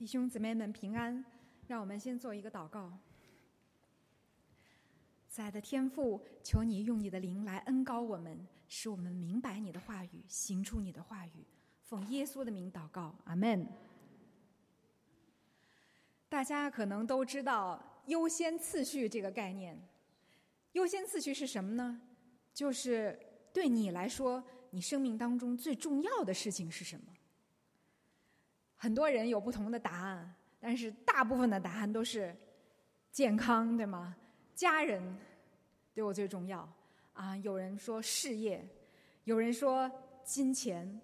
弟兄姊妹们平安，让我们先做一个祷告。亲爱的天父，求你用你的灵来恩高我们，使我们明白你的话语，行出你的话语。奉耶稣的名祷告，阿门。大家可能都知道优先次序这个概念。优先次序是什么呢？就是对你来说，你生命当中最重要的事情是什么？很多人有不同的答案，但是大部分的答案都是健康，对吗？家人对我最重要啊。有人说事业，有人说金钱，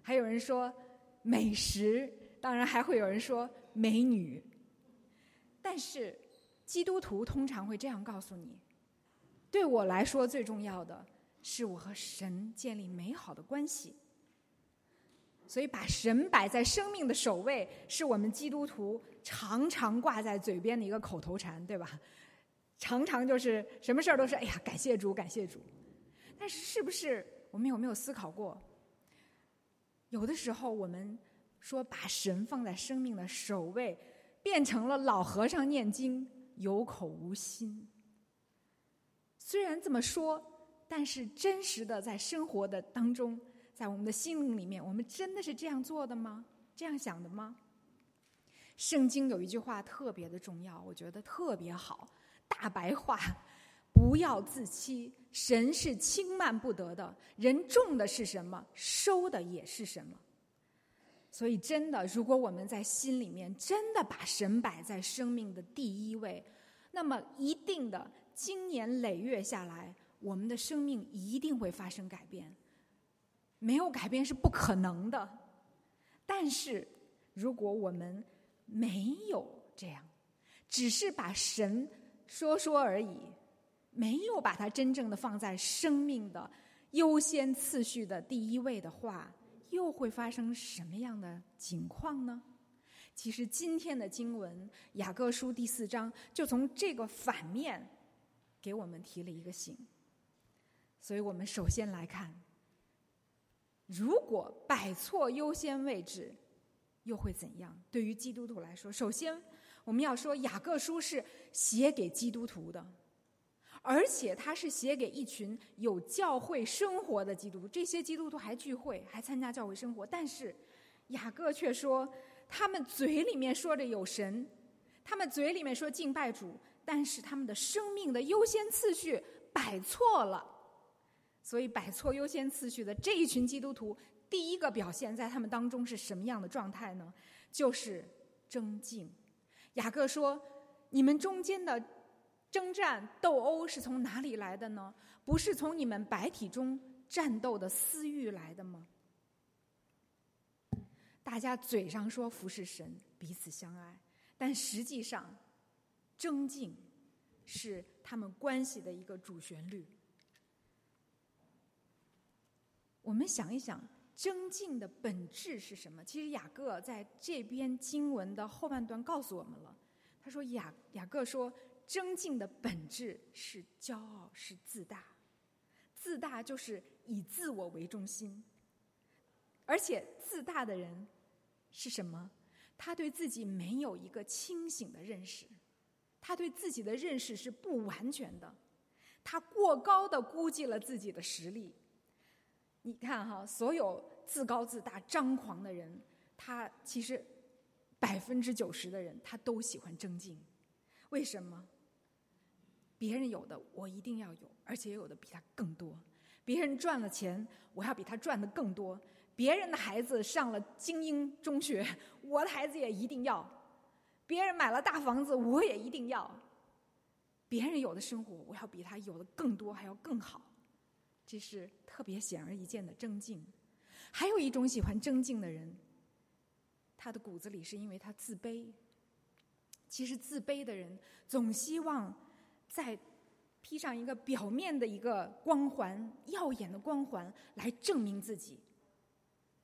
还有人说美食，当然还会有人说美女。但是基督徒通常会这样告诉你。对我来说，最重要的是我和神建立美好的关系。所以，把神摆在生命的首位，是我们基督徒常常挂在嘴边的一个口头禅，对吧？常常就是什么事儿都是“哎呀，感谢主，感谢主”。但是，是不是我们有没有思考过？有的时候，我们说把神放在生命的首位，变成了老和尚念经，有口无心。虽然这么说，但是真实的在生活的当中，在我们的心灵里面，我们真的是这样做的吗？这样想的吗？圣经有一句话特别的重要，我觉得特别好，大白话：不要自欺，神是轻慢不得的。人种的是什么，收的也是什么。所以，真的，如果我们在心里面真的把神摆在生命的第一位，那么一定的。经年累月下来，我们的生命一定会发生改变。没有改变是不可能的。但是，如果我们没有这样，只是把神说说而已，没有把它真正的放在生命的优先次序的第一位的话，又会发生什么样的情况呢？其实，今天的经文《雅各书》第四章就从这个反面。给我们提了一个醒，所以我们首先来看，如果摆错优先位置，又会怎样？对于基督徒来说，首先我们要说，雅各书是写给基督徒的，而且他是写给一群有教会生活的基督徒。这些基督徒还聚会，还参加教会生活，但是雅各却说，他们嘴里面说着有神，他们嘴里面说敬拜主。但是他们的生命的优先次序摆错了，所以摆错优先次序的这一群基督徒，第一个表现在他们当中是什么样的状态呢？就是争竞。雅各说：“你们中间的征战斗殴是从哪里来的呢？不是从你们白体中战斗的私欲来的吗？”大家嘴上说服侍神，彼此相爱，但实际上。争竞是他们关系的一个主旋律。我们想一想，争竞的本质是什么？其实雅各在这篇经文的后半段告诉我们了。他说：“雅雅各说，争竞的本质是骄傲，是自大。自大就是以自我为中心，而且自大的人是什么？他对自己没有一个清醒的认识。”他对自己的认识是不完全的，他过高的估计了自己的实力。你看哈，所有自高自大、张狂的人，他其实百分之九十的人，他都喜欢争竞。为什么？别人有的我一定要有，而且有的比他更多。别人赚了钱，我要比他赚的更多。别人的孩子上了精英中学，我的孩子也一定要。别人买了大房子，我也一定要。别人有的生活，我要比他有的更多，还要更好。这是特别显而易见的争竞。还有一种喜欢争竞的人，他的骨子里是因为他自卑。其实自卑的人总希望在披上一个表面的一个光环、耀眼的光环来证明自己，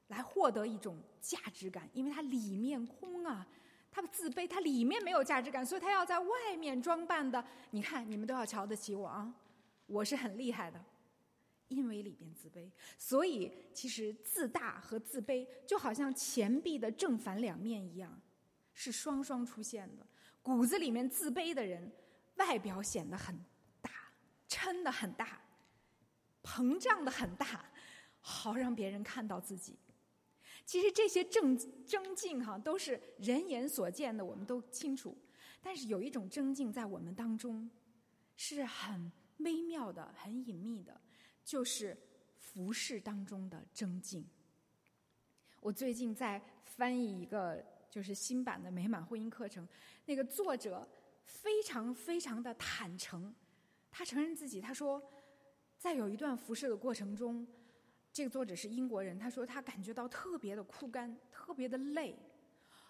来获得一种价值感，因为他里面空啊。他自卑，他里面没有价值感，所以他要在外面装扮的。你看，你们都要瞧得起我啊，我是很厉害的，因为里边自卑。所以，其实自大和自卑就好像钱币的正反两面一样，是双双出现的。骨子里面自卑的人，外表显得很大，撑得很大，膨胀的很大，好让别人看到自己。其实这些正争竞哈，都是人眼所见的，我们都清楚。但是有一种争竞在我们当中，是很微妙的、很隐秘的，就是服饰当中的争竞。我最近在翻译一个就是新版的美满婚姻课程，那个作者非常非常的坦诚，他承认自己，他说，在有一段服侍的过程中，这个作者是英国人，他说他感觉到特别的枯干，特别的累，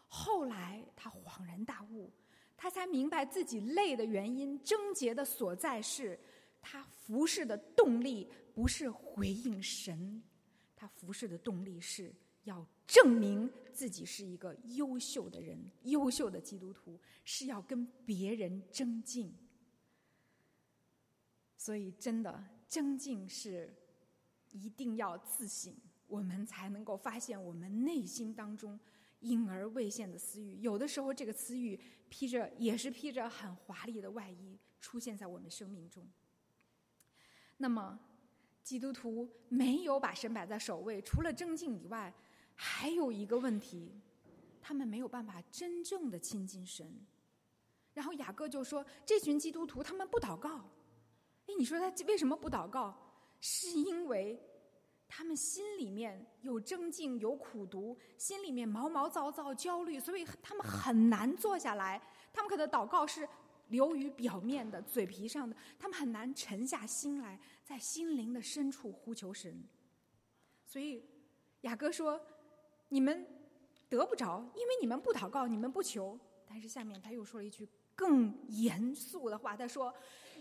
后来他恍然大悟。他才明白自己累的原因，症结的所在是，他服侍的动力不是回应神，他服侍的动力是要证明自己是一个优秀的人，优秀的基督徒，是要跟别人争竞。所以，真的争竞是一定要自省，我们才能够发现我们内心当中。隐而未现的私欲，有的时候这个私欲披着也是披着很华丽的外衣出现在我们生命中。那么，基督徒没有把神摆在首位，除了争竞以外，还有一个问题，他们没有办法真正的亲近神。然后雅各就说：“这群基督徒他们不祷告。”哎，你说他为什么不祷告？是因为。他们心里面有争竞，有苦读，心里面毛毛躁躁、焦虑，所以他们很难坐下来。他们可能祷告是流于表面的、嘴皮上的，他们很难沉下心来，在心灵的深处呼求神。所以雅各说：“你们得不着，因为你们不祷告，你们不求。”但是下面他又说了一句更严肃的话：“他说，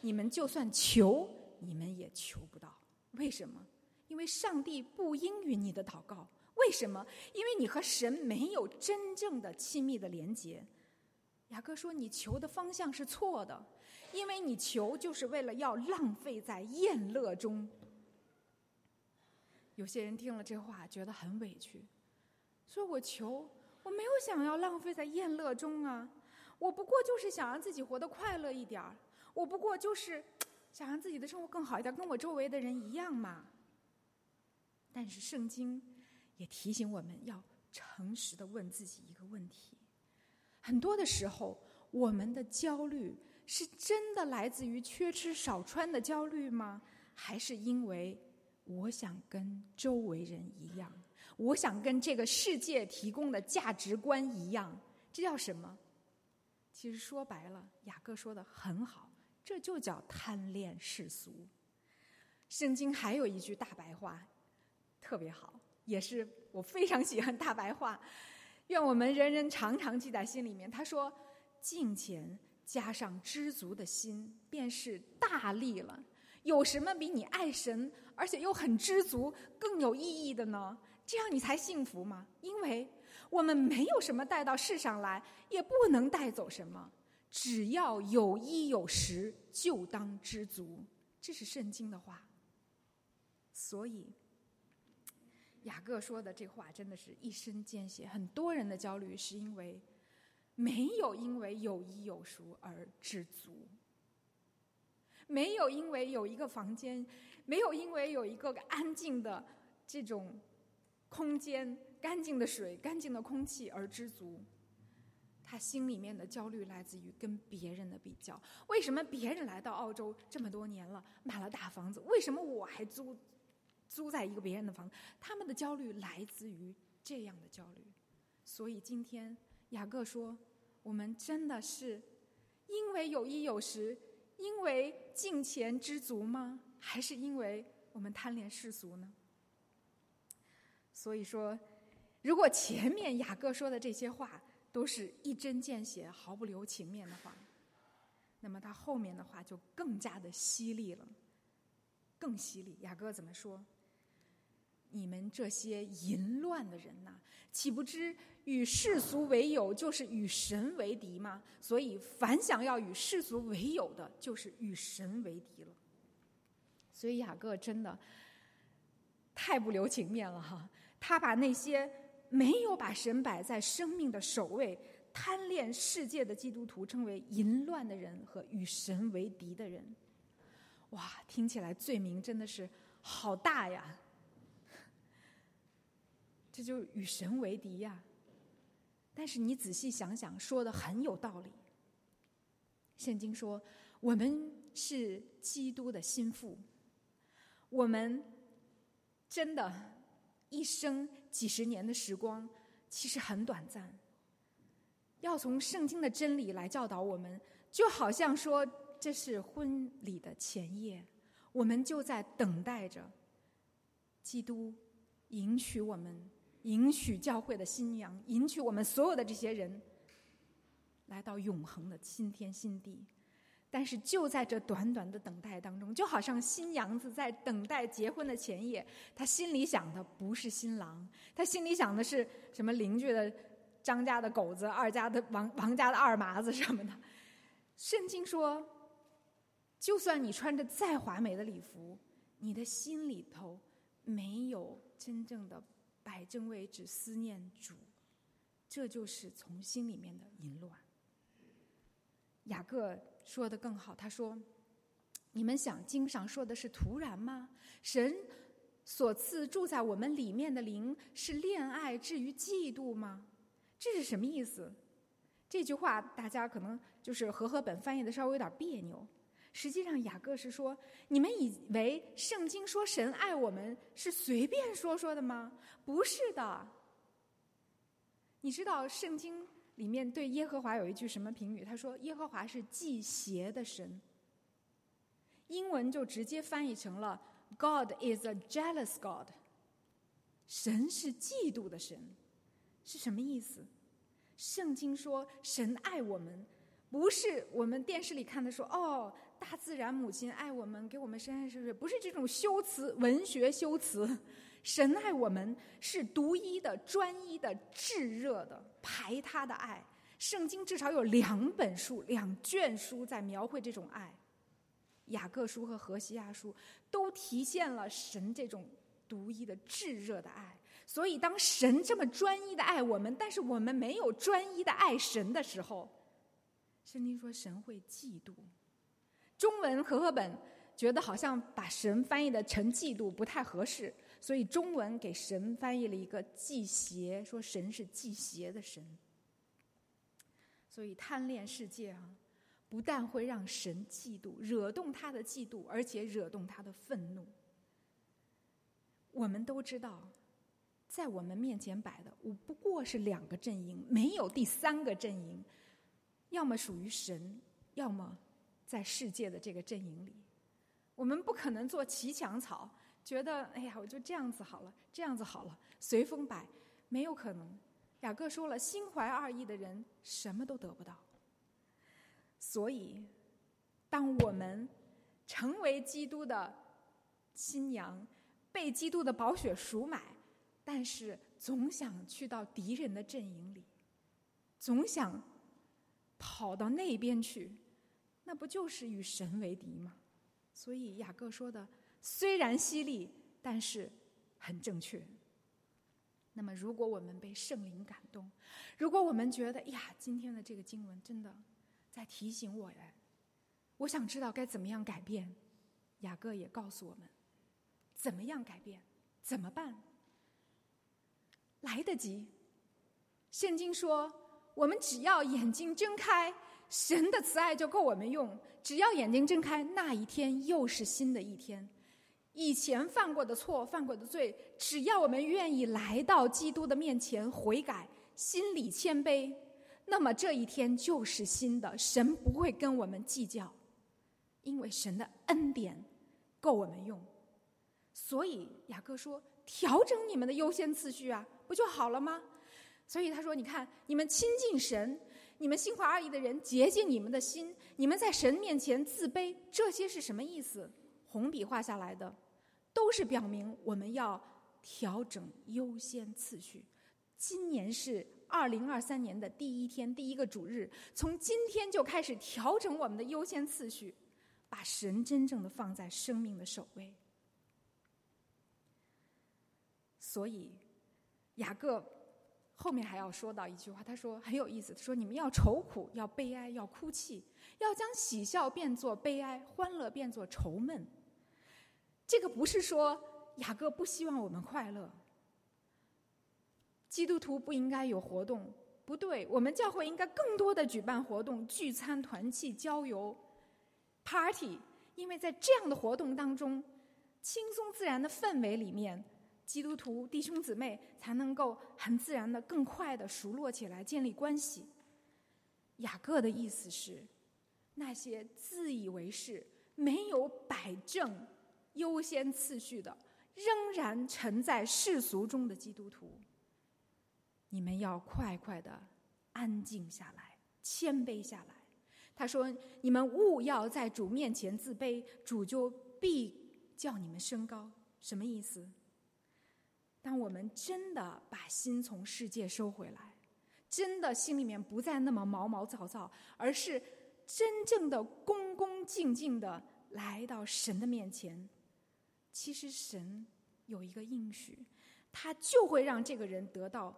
你们就算求，你们也求不到。为什么？”因为上帝不应允你的祷告，为什么？因为你和神没有真正的亲密的连结。雅各说：“你求的方向是错的，因为你求就是为了要浪费在宴乐中。”有些人听了这话觉得很委屈，说我求，我没有想要浪费在宴乐中啊，我不过就是想让自己活得快乐一点儿，我不过就是想让自己的生活更好一点，跟我周围的人一样嘛。但是圣经也提醒我们要诚实的问自己一个问题：很多的时候，我们的焦虑是真的来自于缺吃少穿的焦虑吗？还是因为我想跟周围人一样，我想跟这个世界提供的价值观一样？这叫什么？其实说白了，雅各说的很好，这就叫贪恋世俗。圣经还有一句大白话。特别好，也是我非常喜欢大白话，愿我们人人常常记在心里面。他说：“敬虔加上知足的心，便是大利了。有什么比你爱神，而且又很知足更有意义的呢？这样你才幸福吗？因为我们没有什么带到世上来，也不能带走什么。只要有衣有食，就当知足。这是圣经的话。所以。”雅各说的这话真的是一针见血。很多人的焦虑是因为没有因为有衣有食而知足，没有因为有一个房间，没有因为有一个安静的这种空间、干净的水、干净的空气而知足。他心里面的焦虑来自于跟别人的比较。为什么别人来到澳洲这么多年了，买了大房子，为什么我还租？租在一个别人的房子，他们的焦虑来自于这样的焦虑。所以今天雅各说：“我们真的是因为有衣有食，因为敬钱知足吗？还是因为我们贪恋世俗呢？”所以说，如果前面雅各说的这些话都是一针见血、毫不留情面的话，那么他后面的话就更加的犀利了，更犀利。雅各怎么说？你们这些淫乱的人呐，岂不知与世俗为友就是与神为敌吗？所以，凡想要与世俗为友的，就是与神为敌了。所以，雅各真的太不留情面了哈！他把那些没有把神摆在生命的首位，贪恋世界的基督徒称为淫乱的人和与神为敌的人。哇，听起来罪名真的是好大呀！这就与神为敌呀。但是你仔细想想，说的很有道理。圣经说，我们是基督的心腹，我们真的，一生几十年的时光其实很短暂。要从圣经的真理来教导我们，就好像说这是婚礼的前夜，我们就在等待着基督迎娶我们。迎娶教会的新娘，迎娶我们所有的这些人，来到永恒的新天新地。但是就在这短短的等待当中，就好像新娘子在等待结婚的前夜，她心里想的不是新郎，她心里想的是什么邻居的张家的狗子，二家的王王家的二麻子什么的。圣经说，就算你穿着再华美的礼服，你的心里头没有真正的。摆正位置思念主，这就是从心里面的淫乱。雅各说的更好，他说：“你们想经上说的是突然吗？神所赐住在我们里面的灵是恋爱至于嫉妒吗？这是什么意思？”这句话大家可能就是和合本翻译的稍微有点别扭。实际上，雅各是说：你们以为圣经说神爱我们是随便说说的吗？不是的。你知道圣经里面对耶和华有一句什么评语？他说：“耶和华是忌邪的神。”英文就直接翻译成了 “God is a jealous God”。神是嫉妒的神，是什么意思？圣经说神爱我们，不是我们电视里看的说哦。大自然母亲爱我们，给我们生生世世，不是这种修辞文学修辞。神爱我们是独一的、专一的、炙热的、排他的爱。圣经至少有两本书、两卷书在描绘这种爱，《雅各书》和《何西亚书》都体现了神这种独一的、炙热的爱。所以，当神这么专一的爱我们，但是我们没有专一的爱神的时候，圣经说神会嫉妒。中文和合本觉得好像把神翻译的成嫉妒不太合适，所以中文给神翻译了一个忌邪，说神是忌邪的神。所以贪恋世界啊，不但会让神嫉妒，惹动他的嫉妒，而且惹动他的愤怒。我们都知道，在我们面前摆的，我不过是两个阵营，没有第三个阵营，要么属于神，要么。在世界的这个阵营里，我们不可能做骑墙草，觉得哎呀，我就这样子好了，这样子好了，随风摆，没有可能。雅各说了，心怀二意的人什么都得不到。所以，当我们成为基督的新娘，被基督的宝血赎买，但是总想去到敌人的阵营里，总想跑到那边去。那不就是与神为敌吗？所以雅各说的虽然犀利，但是很正确。那么，如果我们被圣灵感动，如果我们觉得呀，今天的这个经文真的在提醒我呀，我想知道该怎么样改变。雅各也告诉我们，怎么样改变，怎么办？来得及。圣经说，我们只要眼睛睁开。神的慈爱就够我们用，只要眼睛睁开，那一天又是新的一天。以前犯过的错、犯过的罪，只要我们愿意来到基督的面前悔改，心里谦卑，那么这一天就是新的。神不会跟我们计较，因为神的恩典够我们用。所以雅各说：“调整你们的优先次序啊，不就好了吗？”所以他说：“你看，你们亲近神。”你们心怀二意的人洁净你们的心，你们在神面前自卑，这些是什么意思？红笔画下来的，都是表明我们要调整优先次序。今年是二零二三年的第一天，第一个主日，从今天就开始调整我们的优先次序，把神真正的放在生命的首位。所以，雅各。后面还要说到一句话，他说很有意思，他说你们要愁苦，要悲哀，要哭泣，要将喜笑变作悲哀，欢乐变作愁闷。这个不是说雅各不希望我们快乐，基督徒不应该有活动，不对，我们教会应该更多的举办活动，聚餐、团契、郊游、party，因为在这样的活动当中，轻松自然的氛围里面。基督徒弟兄姊妹才能够很自然的、更快的熟络起来，建立关系。雅各的意思是，那些自以为是、没有摆正优先次序的，仍然沉在世俗中的基督徒，你们要快快的安静下来，谦卑下来。他说：“你们勿要在主面前自卑，主就必叫你们升高。”什么意思？当我们真的把心从世界收回来，真的心里面不再那么毛毛躁躁，而是真正的恭恭敬敬的来到神的面前，其实神有一个应许，他就会让这个人得到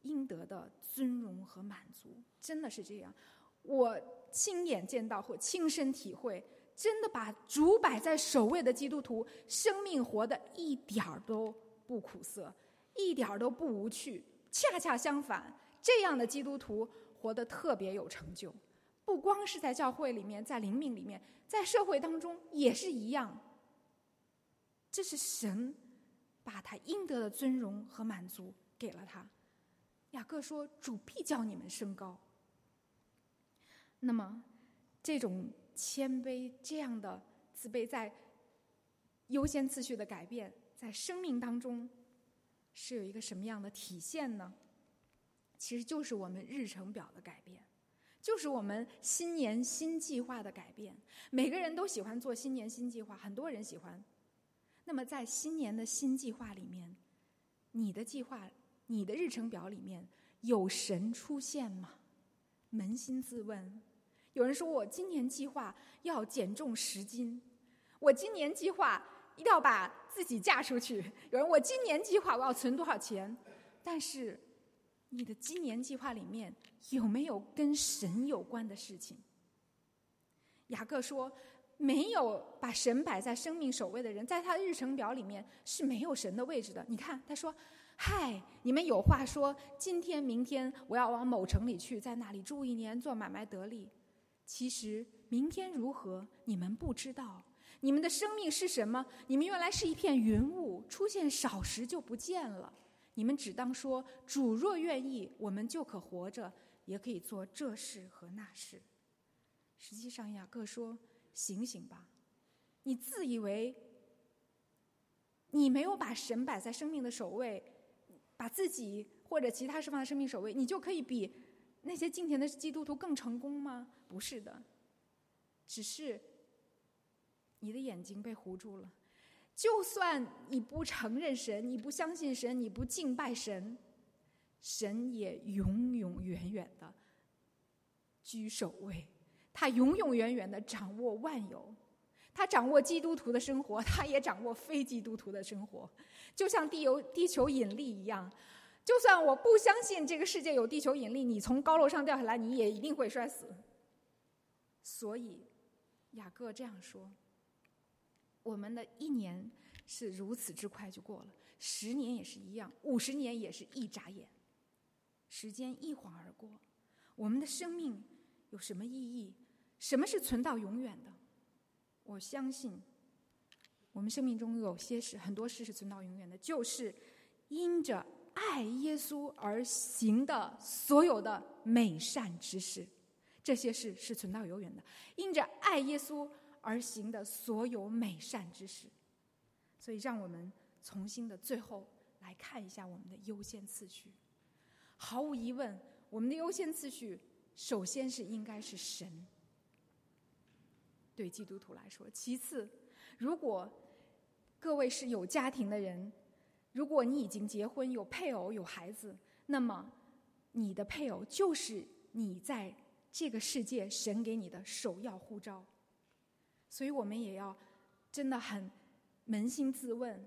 应得的尊荣和满足。真的是这样，我亲眼见到或亲身体会，真的把主摆在首位的基督徒，生命活的一点儿都。不苦涩，一点都不无趣。恰恰相反，这样的基督徒活得特别有成就。不光是在教会里面，在灵命里面，在社会当中也是一样。这是神把他应得的尊荣和满足给了他。雅各说：“主必叫你们升高。”那么，这种谦卑、这样的自卑，在优先次序的改变。在生命当中，是有一个什么样的体现呢？其实就是我们日程表的改变，就是我们新年新计划的改变。每个人都喜欢做新年新计划，很多人喜欢。那么在新年的新计划里面，你的计划、你的日程表里面有神出现吗？扪心自问。有人说我今年计划要减重十斤，我今年计划。一定要把自己嫁出去。有人，我今年计划我要存多少钱？但是，你的今年计划里面有没有跟神有关的事情？雅各说，没有把神摆在生命首位的人，在他的日程表里面是没有神的位置的。你看，他说：“嗨，你们有话说，今天、明天我要往某城里去，在那里住一年，做买卖得利。其实明天如何，你们不知道。”你们的生命是什么？你们原来是一片云雾，出现少时就不见了。你们只当说：主若愿意，我们就可活着，也可以做这事和那事。实际上，雅各说：醒醒吧！你自以为你没有把神摆在生命的首位，把自己或者其他事放在生命首位，你就可以比那些敬虔的基督徒更成功吗？不是的，只是。你的眼睛被糊住了，就算你不承认神，你不相信神，你不敬拜神，神也永永远远的居首位，他永永远远的掌握万有，他掌握基督徒的生活，他也掌握非基督徒的生活，就像地球地球引力一样，就算我不相信这个世界有地球引力，你从高楼上掉下来，你也一定会摔死。所以雅各这样说。我们的一年是如此之快就过了，十年也是一样，五十年也是一眨眼，时间一晃而过。我们的生命有什么意义？什么是存到永远的？我相信，我们生命中有些事，很多事是存到永远的，就是因着爱耶稣而行的所有的美善之事，这些事是存到永远的。因着爱耶稣。而行的所有美善之事，所以让我们重新的最后来看一下我们的优先次序。毫无疑问，我们的优先次序首先是应该是神。对基督徒来说，其次，如果各位是有家庭的人，如果你已经结婚有配偶有孩子，那么你的配偶就是你在这个世界神给你的首要护照。所以我们也要真的很扪心自问：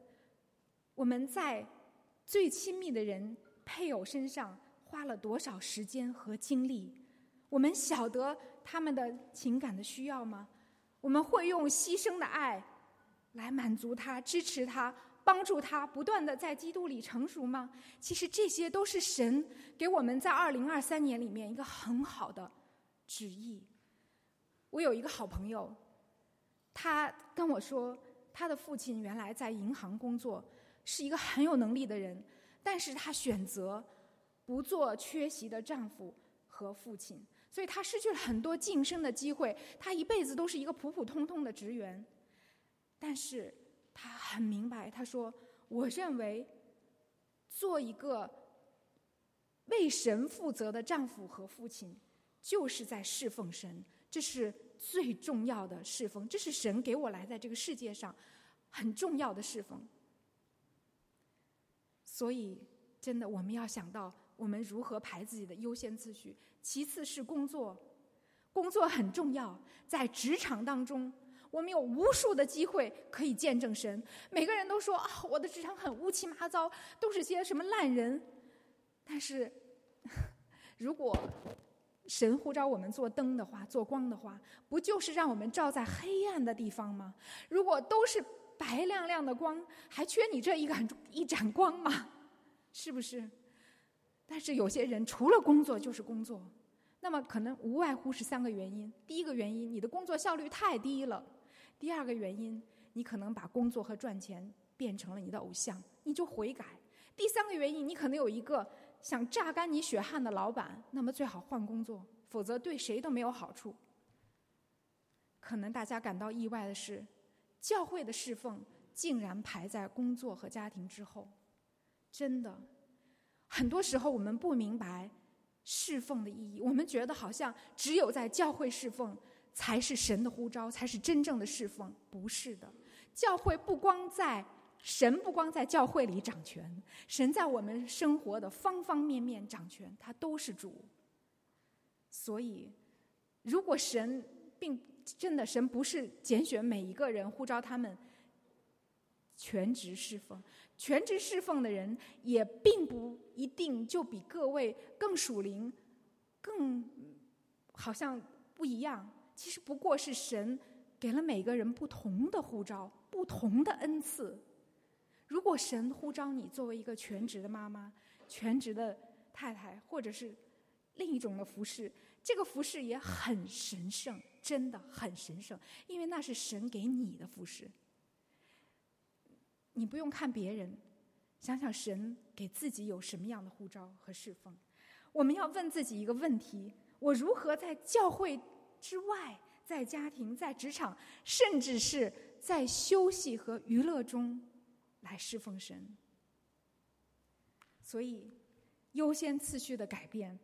我们在最亲密的人配偶身上花了多少时间和精力？我们晓得他们的情感的需要吗？我们会用牺牲的爱来满足他、支持他、帮助他，不断的在基督里成熟吗？其实这些都是神给我们在二零二三年里面一个很好的旨意。我有一个好朋友，他跟我说，他的父亲原来在银行工作，是一个很有能力的人。但是她选择不做缺席的丈夫和父亲，所以她失去了很多晋升的机会。她一辈子都是一个普普通通的职员，但是她很明白，她说：“我认为做一个为神负责的丈夫和父亲，就是在侍奉神，这是最重要的侍奉，这是神给我来在这个世界上很重要的侍奉。”所以，真的，我们要想到我们如何排自己的优先次序。其次是工作，工作很重要。在职场当中，我们有无数的机会可以见证神。每个人都说啊，我的职场很乌七八糟，都是些什么烂人。但是，如果神呼召我们做灯的话，做光的话，不就是让我们照在黑暗的地方吗？如果都是。白亮亮的光，还缺你这一盏一盏光吗？是不是？但是有些人除了工作就是工作，那么可能无外乎是三个原因：第一个原因，你的工作效率太低了；第二个原因，你可能把工作和赚钱变成了你的偶像，你就悔改；第三个原因，你可能有一个想榨干你血汗的老板，那么最好换工作，否则对谁都没有好处。可能大家感到意外的是。教会的侍奉竟然排在工作和家庭之后，真的，很多时候我们不明白侍奉的意义。我们觉得好像只有在教会侍奉才是神的呼召，才是真正的侍奉。不是的，教会不光在神不光在教会里掌权，神在我们生活的方方面面掌权，他都是主。所以，如果神并。真的，神不是拣选每一个人，呼召他们全职侍奉。全职侍奉的人也并不一定就比各位更属灵，更好像不一样。其实不过是神给了每个人不同的呼召，不同的恩赐。如果神呼召你作为一个全职的妈妈、全职的太太，或者是另一种的服饰，这个服饰也很神圣。真的很神圣，因为那是神给你的服饰。你不用看别人，想想神给自己有什么样的呼召和侍奉。我们要问自己一个问题：我如何在教会之外，在家庭、在职场，甚至是在休息和娱乐中来侍奉神？所以，优先次序的改变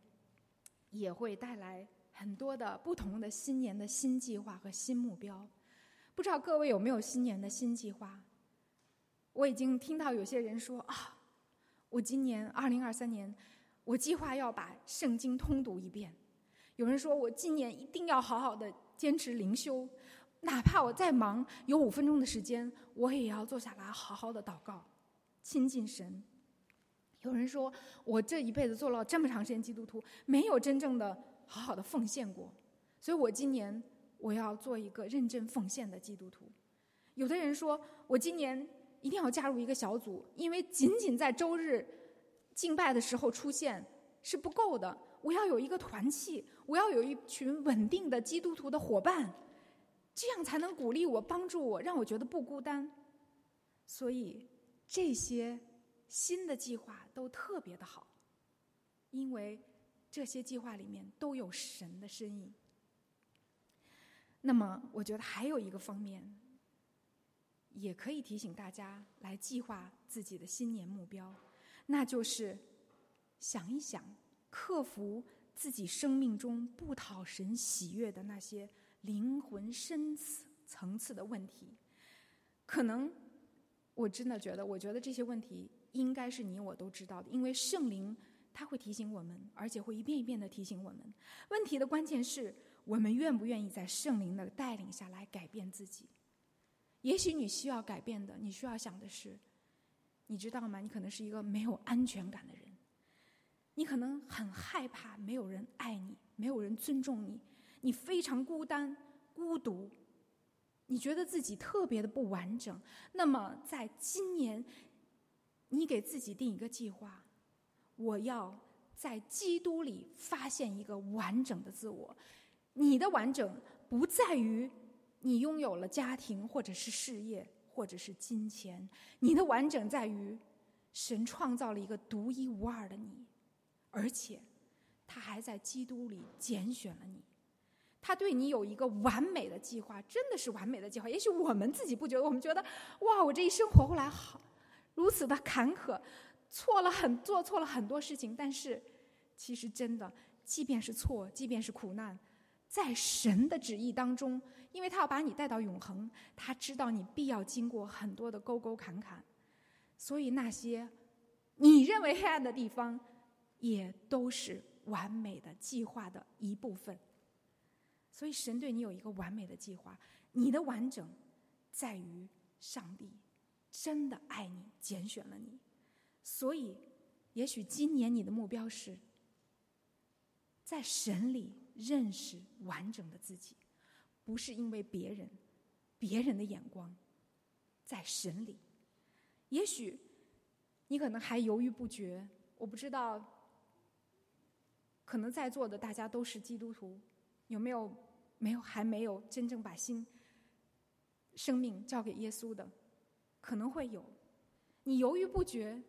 也会带来。很多的不同的新年的新计划和新目标，不知道各位有没有新年的新计划？我已经听到有些人说啊，我今年二零二三年，我计划要把圣经通读一遍。有人说我今年一定要好好的坚持灵修，哪怕我再忙，有五分钟的时间，我也要坐下来好好的祷告，亲近神。有人说我这一辈子做了这么长时间基督徒，没有真正的。好好的奉献过，所以我今年我要做一个认真奉献的基督徒。有的人说我今年一定要加入一个小组，因为仅仅在周日敬拜的时候出现是不够的，我要有一个团契，我要有一群稳定的基督徒的伙伴，这样才能鼓励我、帮助我，让我觉得不孤单。所以这些新的计划都特别的好，因为。这些计划里面都有神的身影。那么，我觉得还有一个方面，也可以提醒大家来计划自己的新年目标，那就是想一想，克服自己生命中不讨神喜悦的那些灵魂深层次的问题。可能我真的觉得，我觉得这些问题应该是你我都知道的，因为圣灵。他会提醒我们，而且会一遍一遍的提醒我们。问题的关键是我们愿不愿意在圣灵的带领下来改变自己。也许你需要改变的，你需要想的是，你知道吗？你可能是一个没有安全感的人，你可能很害怕没有人爱你，没有人尊重你，你非常孤单、孤独，你觉得自己特别的不完整。那么，在今年，你给自己定一个计划：我要在基督里发现一个完整的自我。你的完整不在于你拥有了家庭，或者是事业，或者是金钱。你的完整在于神创造了一个独一无二的你。而且，他还在基督里拣选了你，他对你有一个完美的计划，真的是完美的计划。也许我们自己不觉得，我们觉得，哇，我这一生活过来好，如此的坎坷，错了很做错了很多事情。但是，其实真的，即便是错，即便是苦难，在神的旨意当中，因为他要把你带到永恒，他知道你必要经过很多的沟沟坎坎，所以那些你认为黑暗的地方。也都是完美的计划的一部分，所以神对你有一个完美的计划。你的完整在于上帝真的爱你，拣选了你。所以，也许今年你的目标是在神里认识完整的自己，不是因为别人、别人的眼光，在神里。也许你可能还犹豫不决，我不知道。可能在座的大家都是基督徒，有没有没有还没有真正把心、生命交给耶稣的？可能会有。你犹豫不决，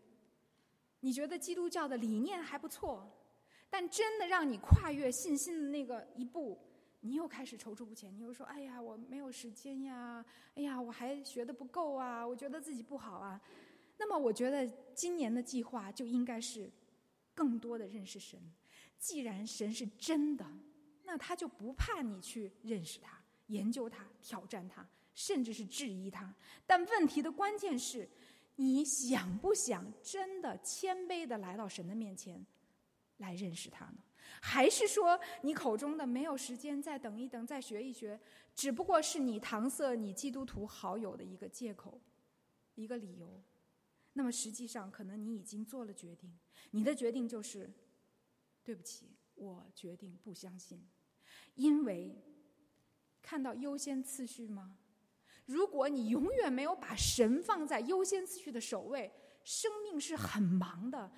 你觉得基督教的理念还不错，但真的让你跨越信心的那个一步，你又开始踌躇不前。你又说：“哎呀，我没有时间呀！哎呀，我还学的不够啊！我觉得自己不好啊。”那么，我觉得今年的计划就应该是更多的认识神。既然神是真的，那他就不怕你去认识他、研究他、挑战他，甚至是质疑他。但问题的关键是，你想不想真的谦卑的来到神的面前，来认识他呢？还是说你口中的没有时间，再等一等，再学一学，只不过是你搪塞你基督徒好友的一个借口、一个理由？那么实际上，可能你已经做了决定，你的决定就是。对不起，我决定不相信，因为看到优先次序吗？如果你永远没有把神放在优先次序的首位，生命是很忙的。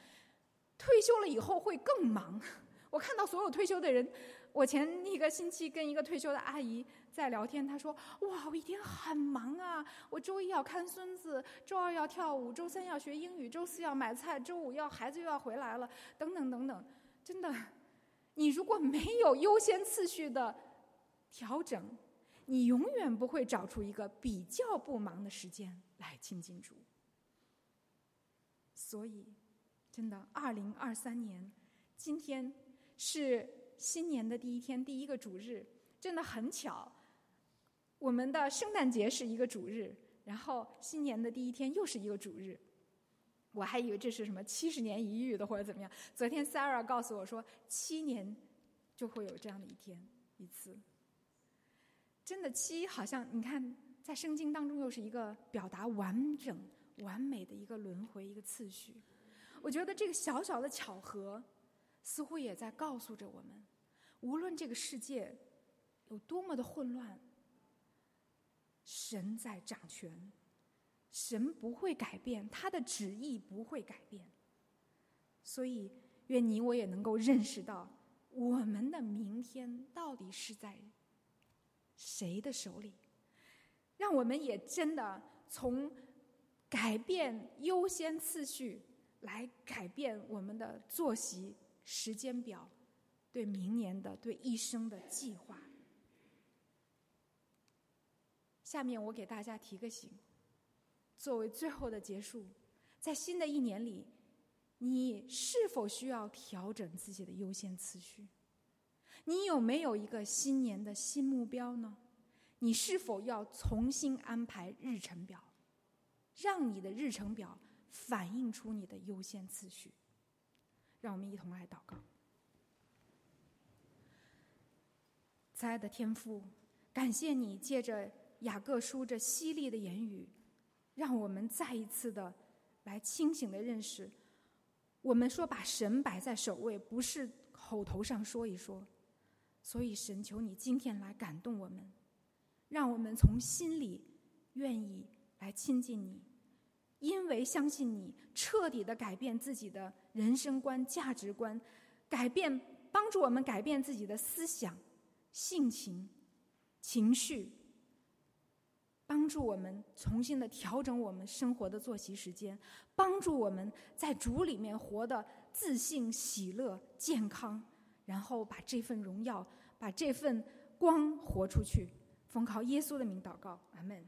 退休了以后会更忙。我看到所有退休的人，我前一个星期跟一个退休的阿姨在聊天，她说：“哇，我一天很忙啊！我周一要看孙子，周二要跳舞，周三要学英语，周四要买菜，周五要孩子又要回来了，等等等等。”真的，你如果没有优先次序的调整，你永远不会找出一个比较不忙的时间来亲近主。所以，真的，二零二三年今天是新年的第一天，第一个主日，真的很巧，我们的圣诞节是一个主日，然后新年的第一天又是一个主日。我还以为这是什么七十年一遇的或者怎么样。昨天 Sarah 告诉我说，七年就会有这样的一天一次。真的七好像你看，在圣经当中又是一个表达完整完美的一个轮回一个次序。我觉得这个小小的巧合，似乎也在告诉着我们：无论这个世界有多么的混乱，神在掌权。神不会改变，他的旨意不会改变，所以愿你我也能够认识到，我们的明天到底是在谁的手里，让我们也真的从改变优先次序来改变我们的作息时间表，对明年的对一生的计划。下面我给大家提个醒。作为最后的结束，在新的一年里，你是否需要调整自己的优先次序？你有没有一个新年的新目标呢？你是否要重新安排日程表，让你的日程表反映出你的优先次序？让我们一同来祷告。慈爱的天父，感谢你借着雅各书这犀利的言语。让我们再一次的来清醒的认识，我们说把神摆在首位，不是口头上说一说。所以，神求你今天来感动我们，让我们从心里愿意来亲近你，因为相信你，彻底的改变自己的人生观、价值观，改变帮助我们改变自己的思想、性情、情绪，帮助我们重新的调整我们生活的作息时间，帮助我们在主里面活得自信、喜乐、健康。然后把这份荣耀，把这份光活出去，奉靠耶稣的名祷告，阿门。